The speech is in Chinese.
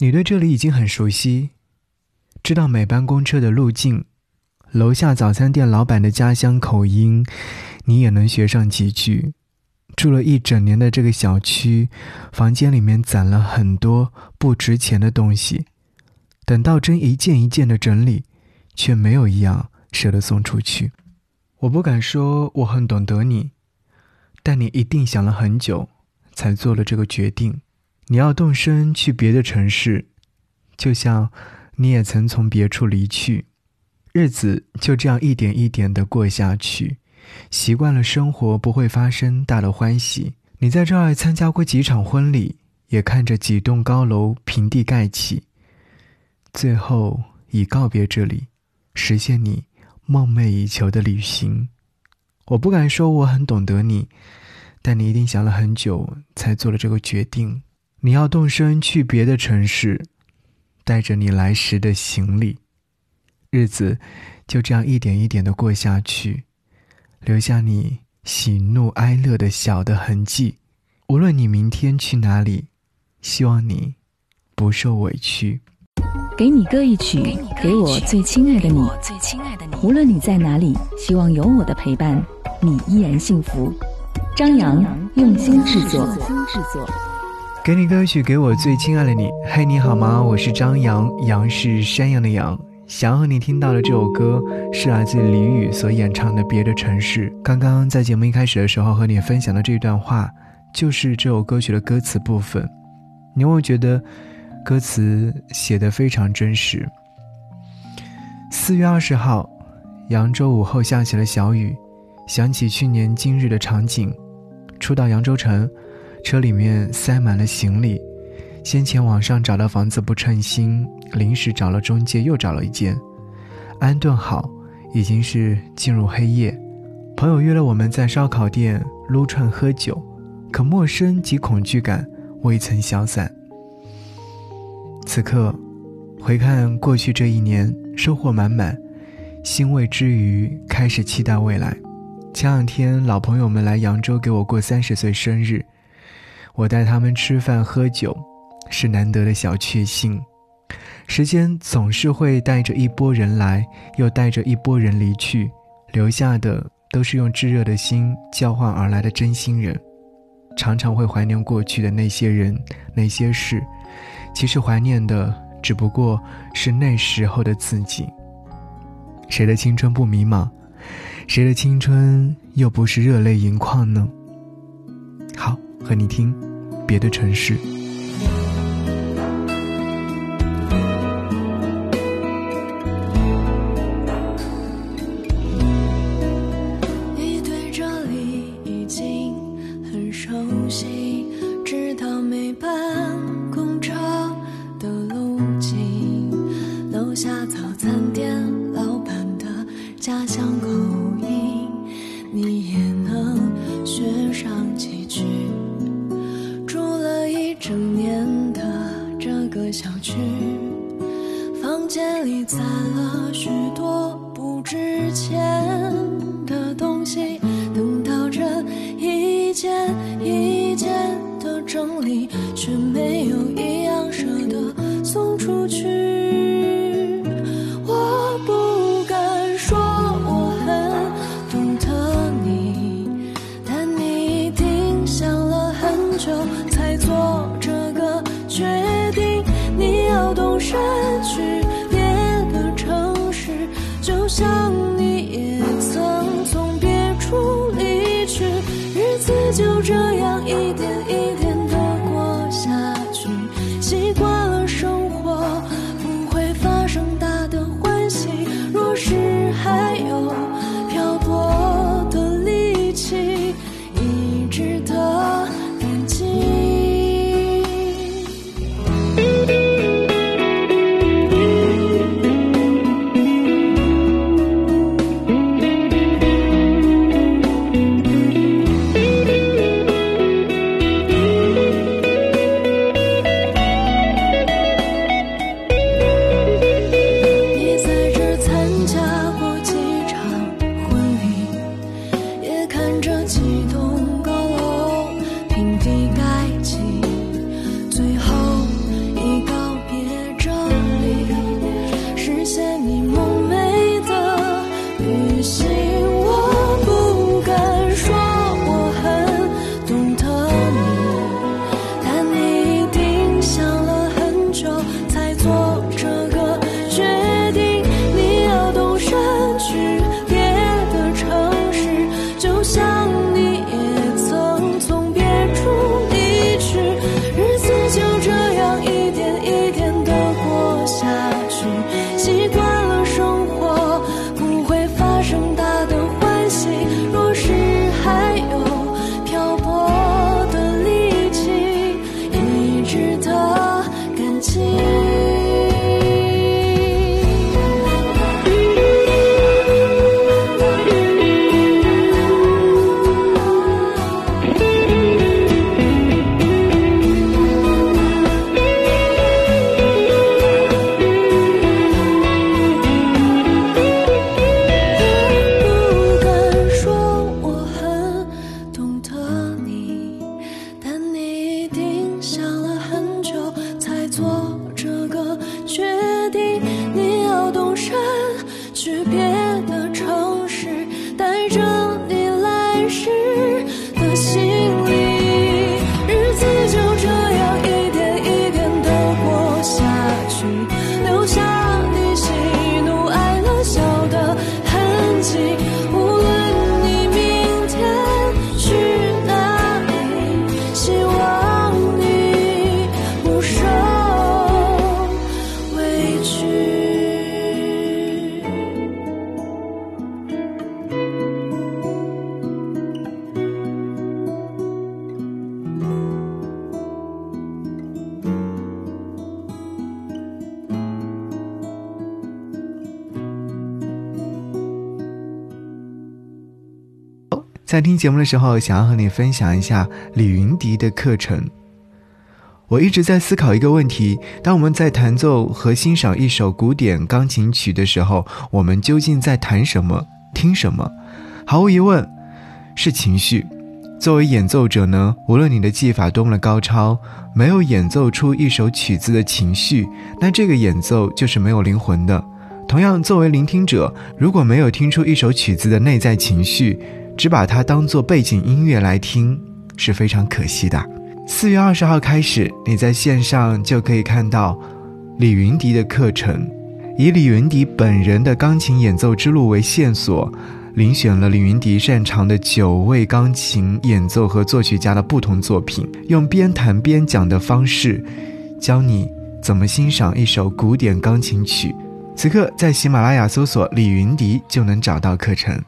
你对这里已经很熟悉，知道每班公车的路径，楼下早餐店老板的家乡口音，你也能学上几句。住了一整年的这个小区，房间里面攒了很多不值钱的东西，等到真一件一件的整理，却没有一样舍得送出去。我不敢说我很懂得你，但你一定想了很久，才做了这个决定。你要动身去别的城市，就像你也曾从别处离去，日子就这样一点一点的过下去。习惯了生活不会发生大的欢喜，你在这儿参加过几场婚礼，也看着几栋高楼平地盖起，最后已告别这里，实现你梦寐以求的旅行。我不敢说我很懂得你，但你一定想了很久才做了这个决定。你要动身去别的城市，带着你来时的行李，日子就这样一点一点的过下去。留下你喜怒哀乐的小的痕迹，无论你明天去哪里，希望你不受委屈。给你歌一曲，给我最亲爱的你。无论你在哪里，希望有我的陪伴，你依然幸福。张扬用心制作。给你歌曲，给我最亲爱的你。嘿，你好吗？我是张扬，杨是山羊的羊。想要和你听到的这首歌是来自李宇所演唱的《别的城市》。刚刚在节目一开始的时候和你分享的这段话，就是这首歌曲的歌词部分。你会觉得歌词写得非常真实。四月二十号，扬州午后下起了小雨，想起去年今日的场景，初到扬州城，车里面塞满了行李。先前网上找到房子不称心，临时找了中介又找了一间，安顿好，已经是进入黑夜。朋友约了我们在烧烤店撸串喝酒，可陌生及恐惧感未曾消散。此刻，回看过去这一年，收获满满，欣慰之余开始期待未来。前两天老朋友们来扬州给我过三十岁生日，我带他们吃饭喝酒。是难得的小确幸，时间总是会带着一波人来，又带着一波人离去，留下的都是用炙热的心交换而来的真心人。常常会怀念过去的那些人、那些事，其实怀念的只不过是那时候的自己。谁的青春不迷茫？谁的青春又不是热泪盈眶呢？好，和你听别的城市。你对这里已经很熟悉知道每班公车的路径楼下早餐店老板的家乡口音你也能学上几攒了许多不值钱的东西，等到这一件一件的整理，却没有一样舍得送出去。像你痕在听节目的时候，想要和你分享一下李云迪的课程。我一直在思考一个问题：当我们在弹奏和欣赏一首古典钢琴曲的时候，我们究竟在弹什么、听什么？毫无疑问，是情绪。作为演奏者呢，无论你的技法多么的高超，没有演奏出一首曲子的情绪，那这个演奏就是没有灵魂的。同样，作为聆听者，如果没有听出一首曲子的内在情绪，只把它当做背景音乐来听，是非常可惜的。四月二十号开始，你在线上就可以看到李云迪的课程，以李云迪本人的钢琴演奏之路为线索，遴选了李云迪擅长的九位钢琴演奏和作曲家的不同作品，用边弹边讲的方式，教你怎么欣赏一首古典钢琴曲。此刻在喜马拉雅搜索李云迪就能找到课程。